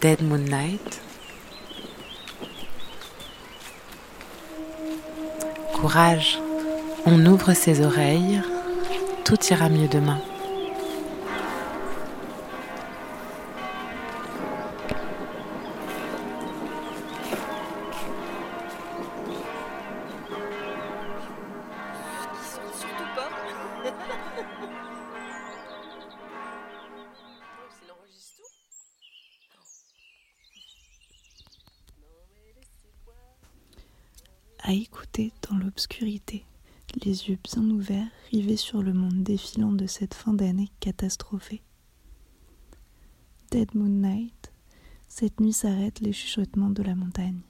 Dead Moonlight. Courage, on ouvre ses oreilles, tout ira mieux demain. Cette fin d'année catastrophée. Dead Moon Night, cette nuit s'arrêtent les chuchotements de la montagne.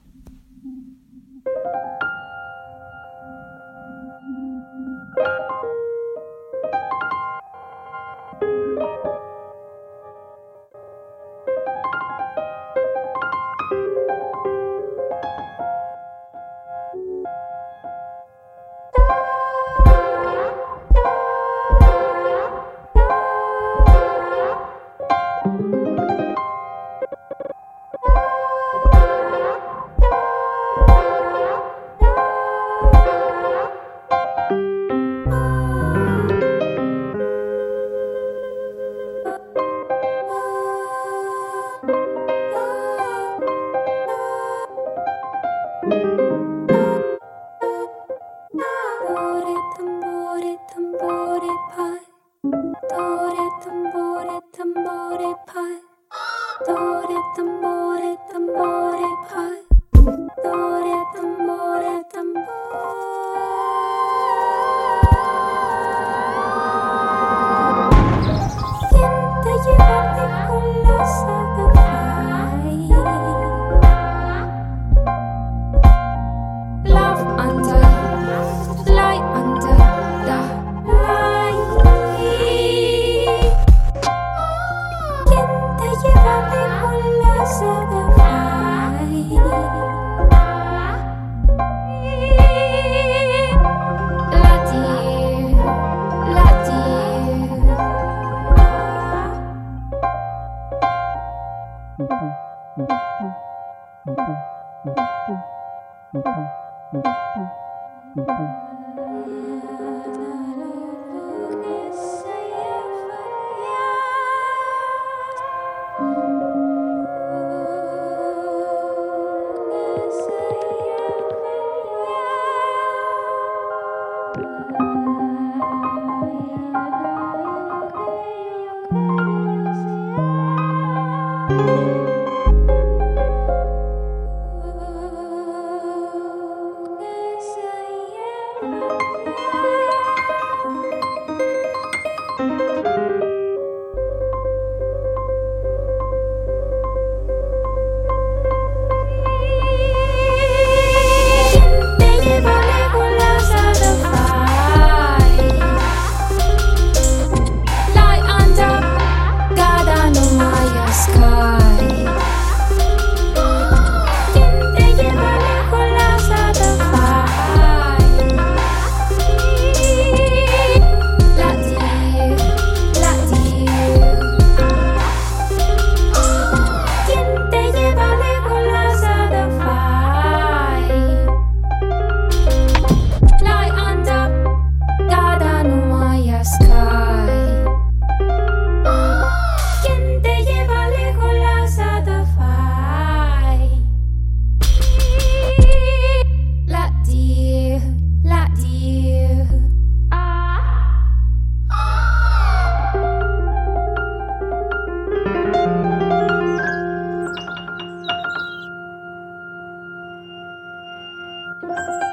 Música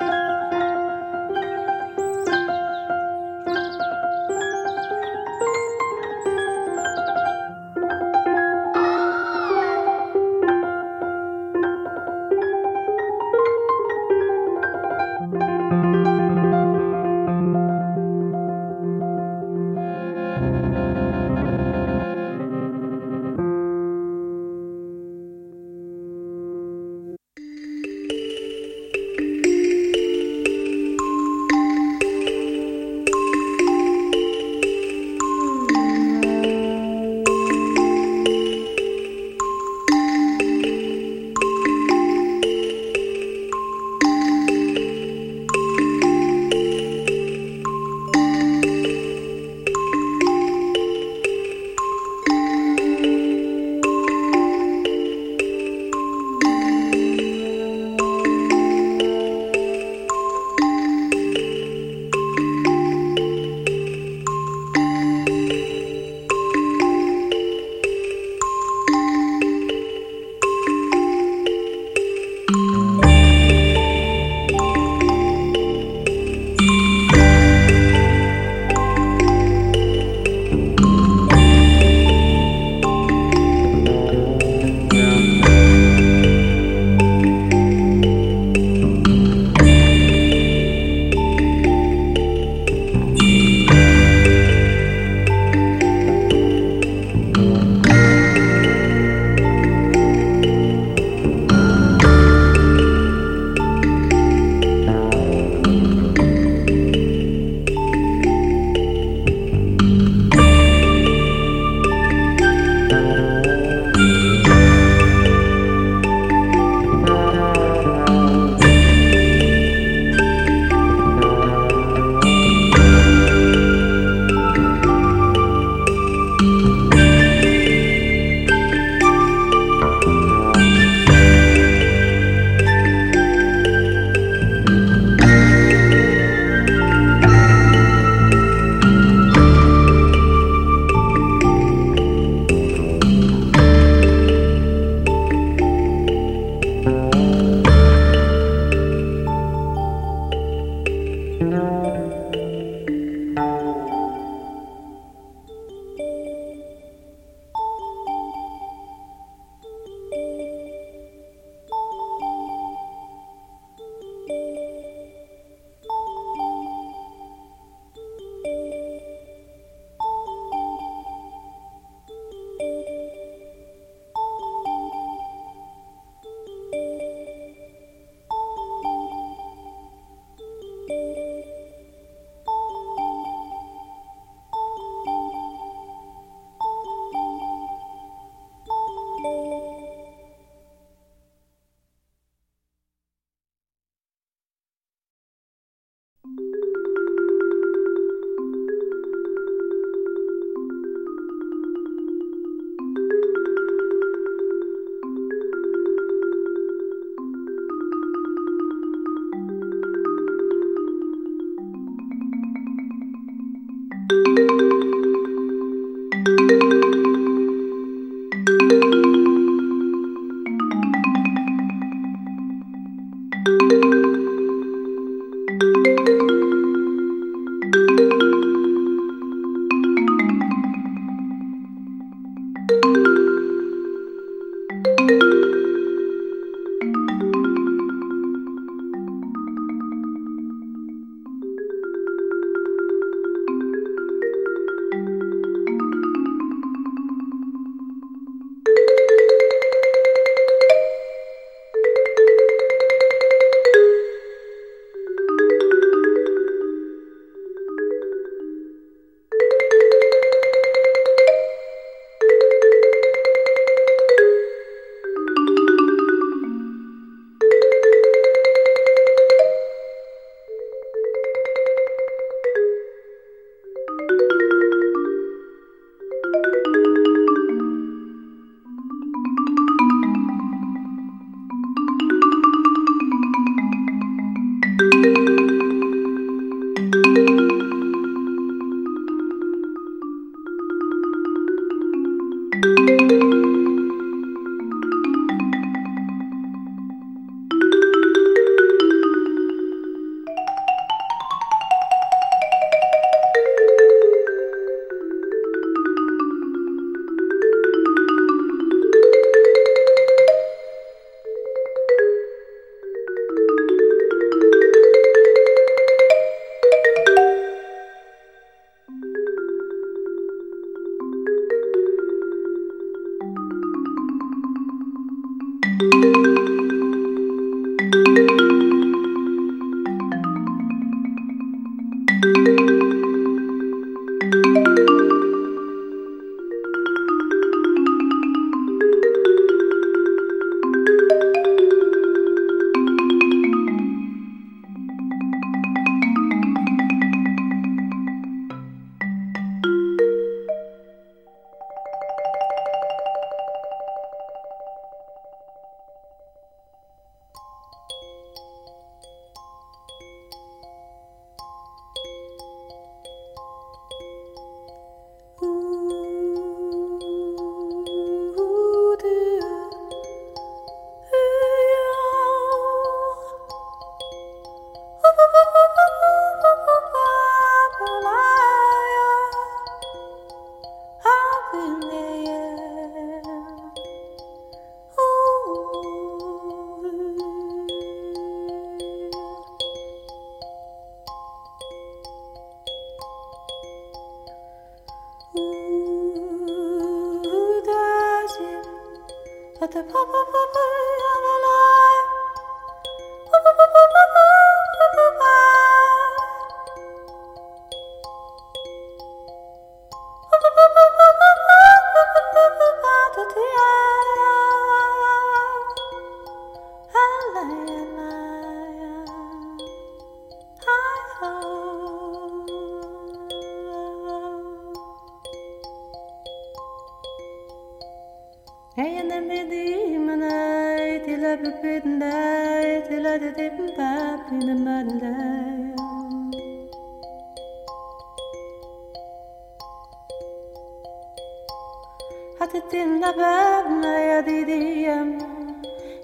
هتتنا بابنا يا ديدي يا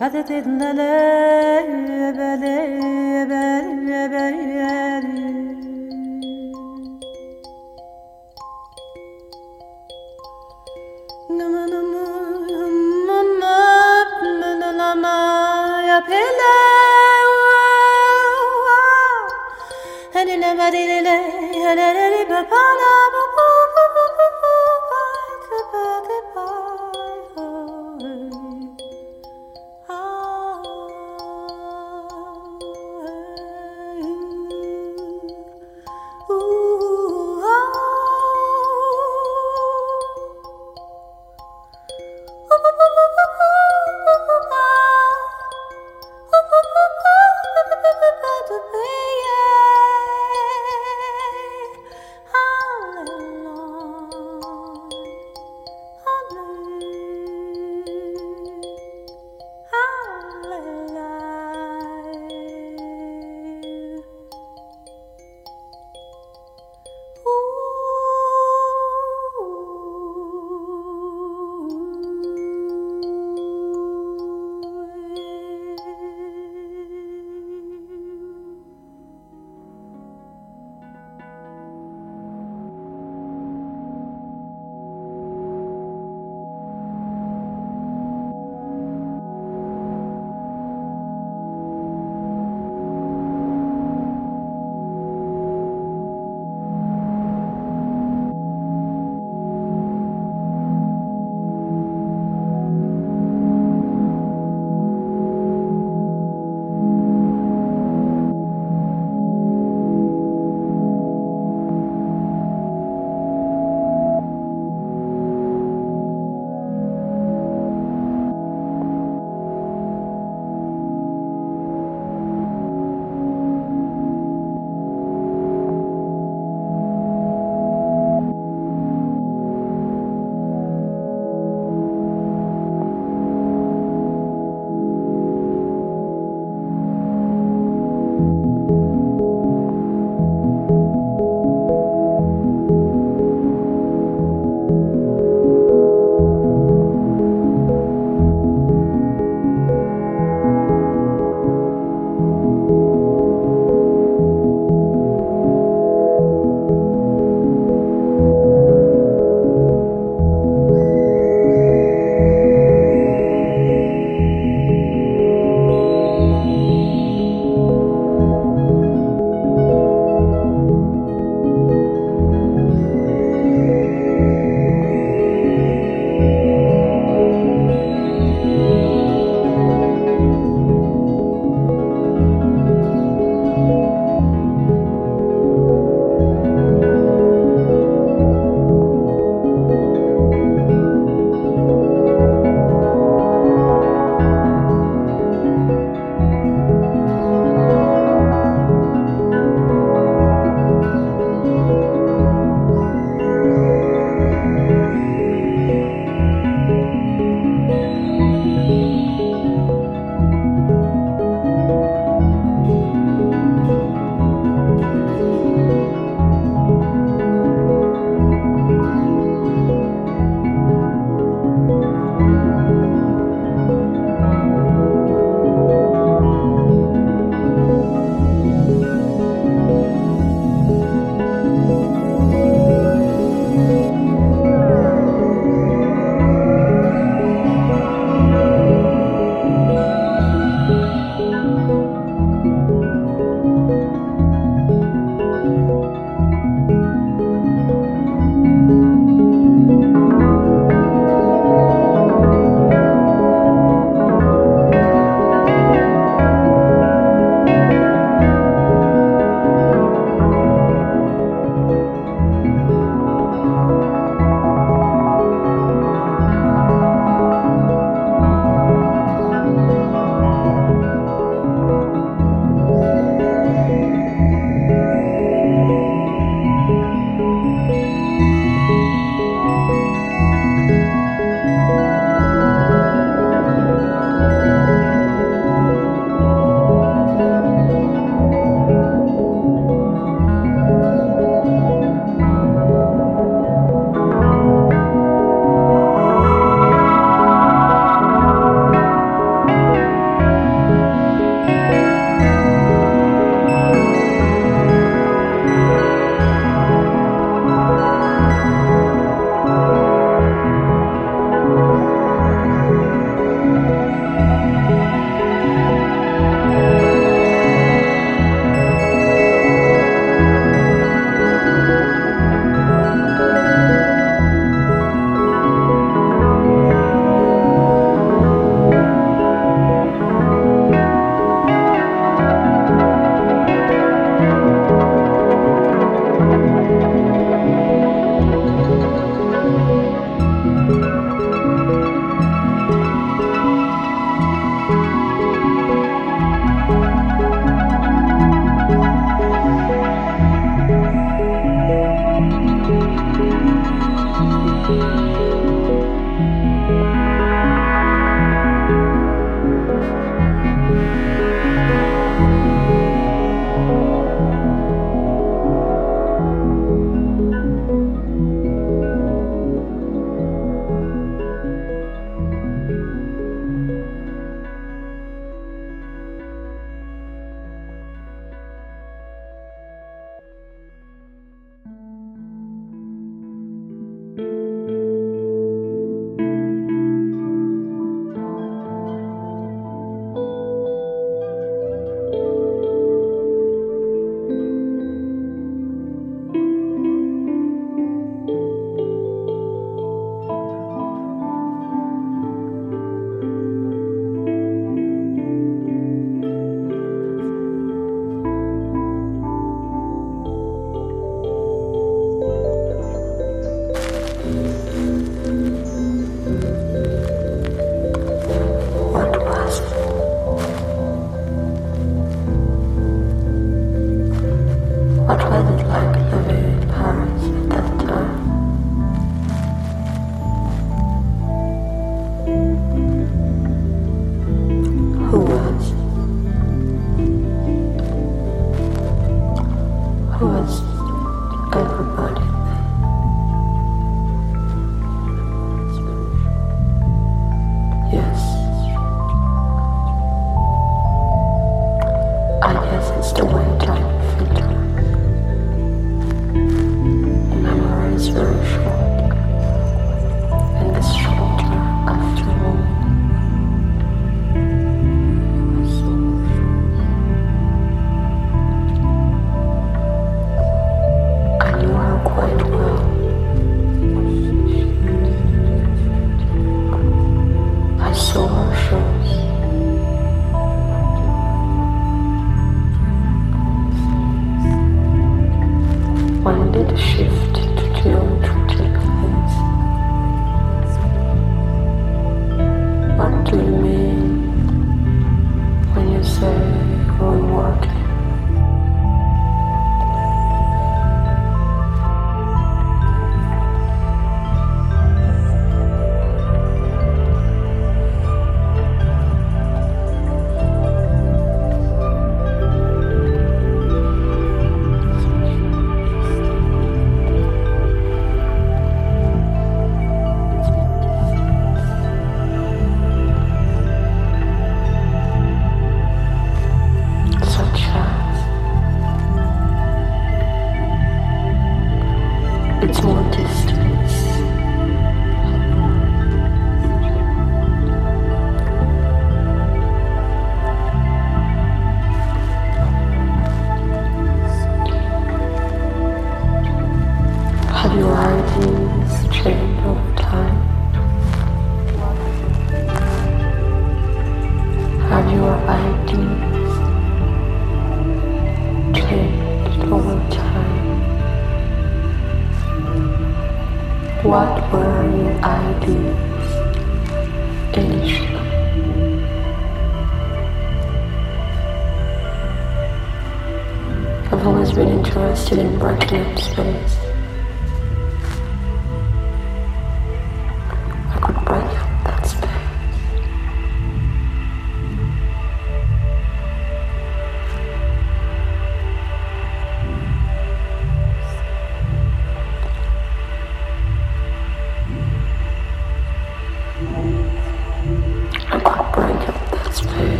هتتنا لا بلا بلا بلا Hello.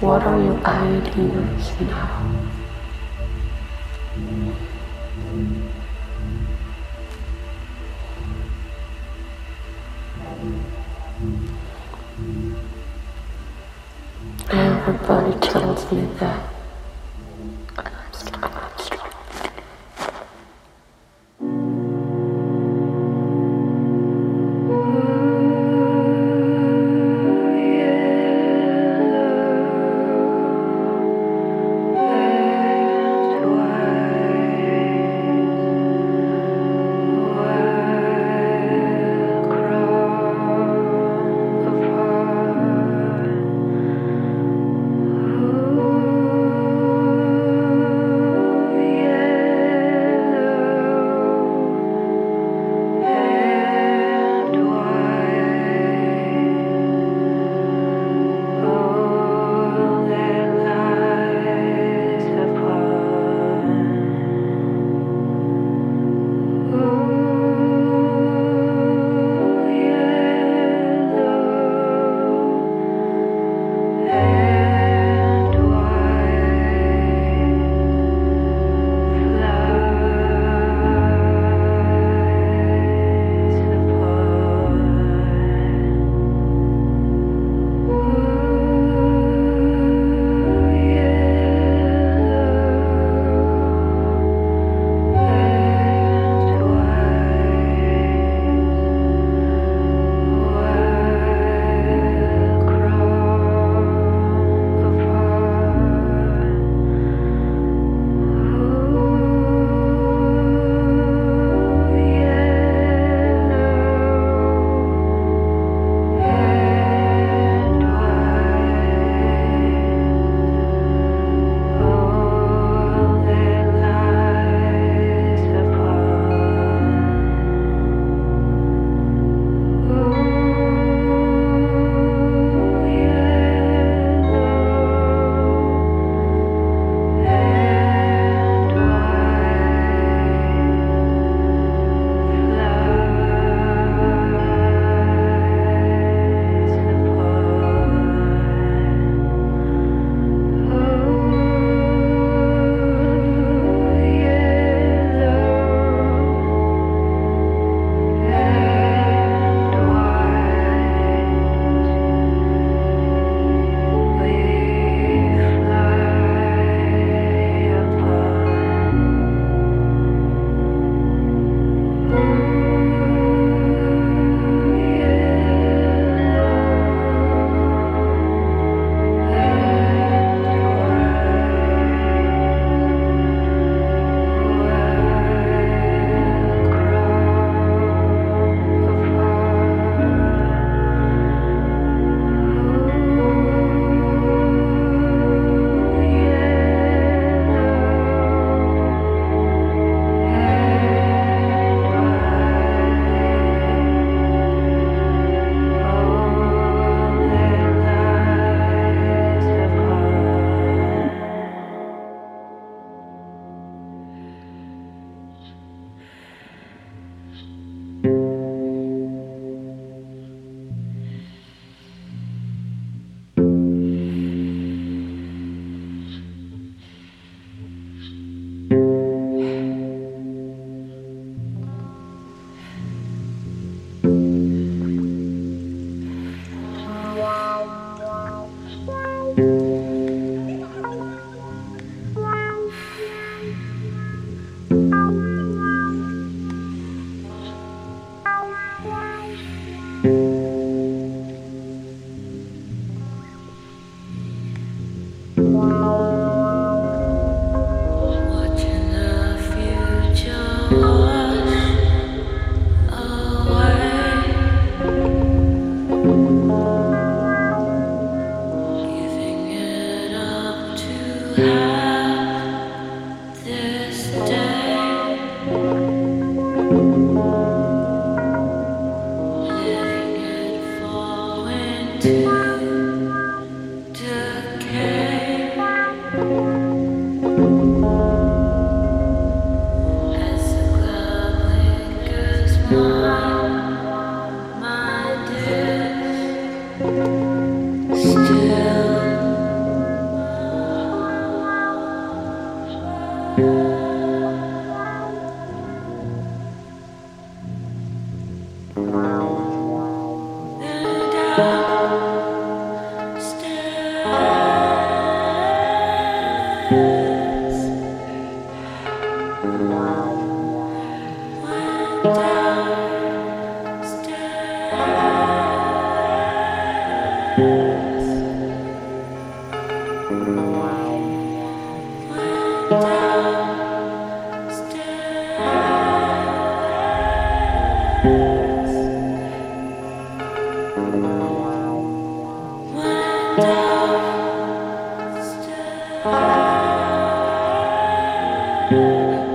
What are your ideas now? Everybody tells me that Música